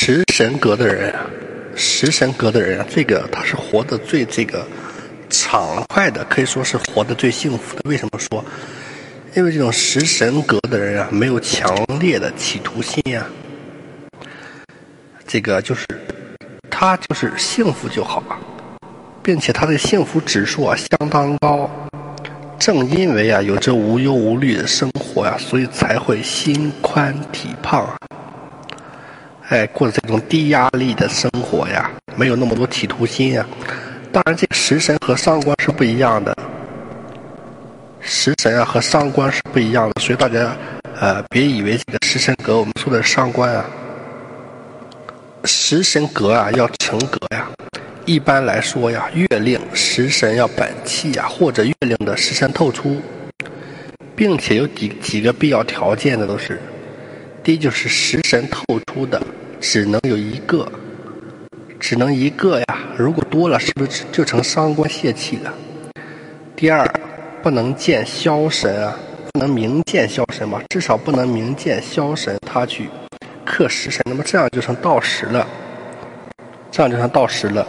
食神格的人啊，食神格的人啊，这个他是活得最这个畅快的，可以说是活得最幸福的。为什么说？因为这种食神格的人啊，没有强烈的企图心呀，这个就是他就是幸福就好啊，并且他的幸福指数啊相当高。正因为啊有着无忧无虑的生活呀，所以才会心宽体胖啊。哎，过着这种低压力的生活呀，没有那么多企图心呀。当然，这个食神和伤官是不一样的。食神啊和伤官是不一样的，所以大家呃别以为这个食神格我们说的伤官啊。食神格啊要成格呀，一般来说呀，月令食神要本气呀，或者月令的食神透出，并且有几几个必要条件的都是。第一就是食神透出的只能有一个，只能一个呀。如果多了，是不是就成伤官泄气了？第二，不能见枭神啊，不能明见枭神嘛？至少不能明见枭神，他去克食神，那么这样就成盗食了，这样就成盗食了。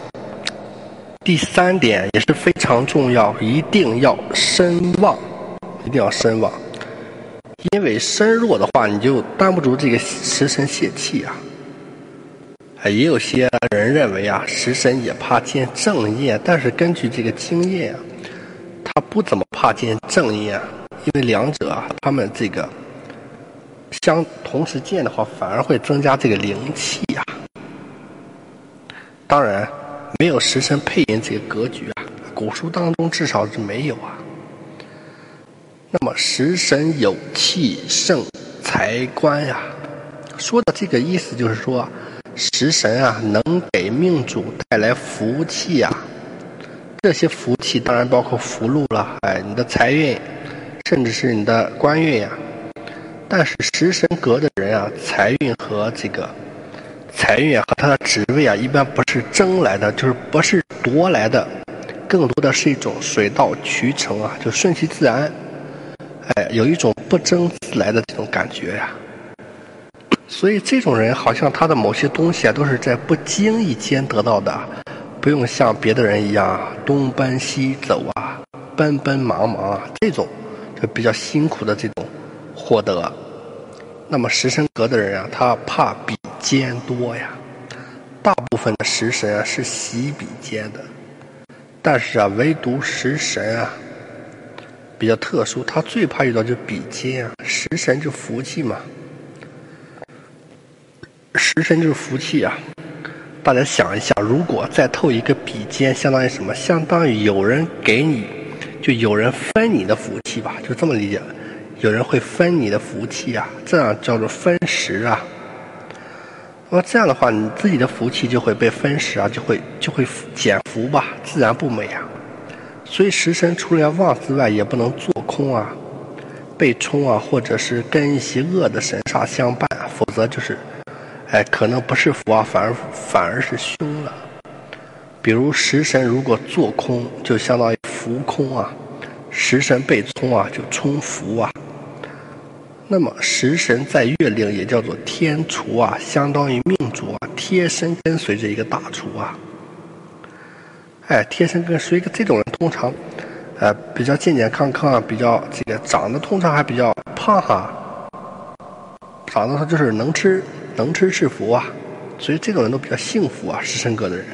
第三点也是非常重要，一定要身旺，一定要身旺。因为身弱的话，你就担不住这个食神泄气啊。也有些人认为啊，食神也怕见正业，但是根据这个经验啊，他不怎么怕见正业，因为两者啊，他们这个相同时见的话，反而会增加这个灵气呀。当然，没有食神配音这个格局啊，古书当中至少是没有啊。那么食神有气胜财官呀，说的这个意思就是说，食神啊能给命主带来福气呀，这些福气当然包括福禄了，哎，你的财运，甚至是你的官运呀。但是食神格的人啊，财运和这个财运和他的职位啊，一般不是争来的，就是不是夺来的，更多的是一种水到渠成啊，就顺其自然。哎，有一种不争自来的这种感觉呀，所以这种人好像他的某些东西啊，都是在不经意间得到的，不用像别的人一样东奔西走啊，奔奔忙忙啊，这种就比较辛苦的这种获得。那么食神格的人啊，他怕比肩多呀，大部分的食神啊是喜比肩的，但是啊，唯独食神啊。比较特殊，他最怕遇到就比肩啊，食神就福气嘛，食神就是福气啊。大家想一下，如果再透一个比肩，相当于什么？相当于有人给你，就有人分你的福气吧，就这么理解。有人会分你的福气啊，这样叫做分食啊。那么这样的话，你自己的福气就会被分食啊，就会就会减福吧，自然不美啊。所以食神除了要旺之外，也不能做空啊，被冲啊，或者是跟一些恶的神煞相伴，否则就是，哎，可能不是福啊，反而反而是凶了。比如食神如果做空，就相当于浮空啊；食神被冲啊，就冲福啊。那么食神在月令也叫做天厨啊，相当于命主啊，贴身跟随着一个大厨啊。哎，贴身跟随一个这种人通常，呃，比较健健康康啊，比较这个长得通常还比较胖哈，长得他就是能吃能吃是福啊，所以这种人都比较幸福啊，食神哥的人。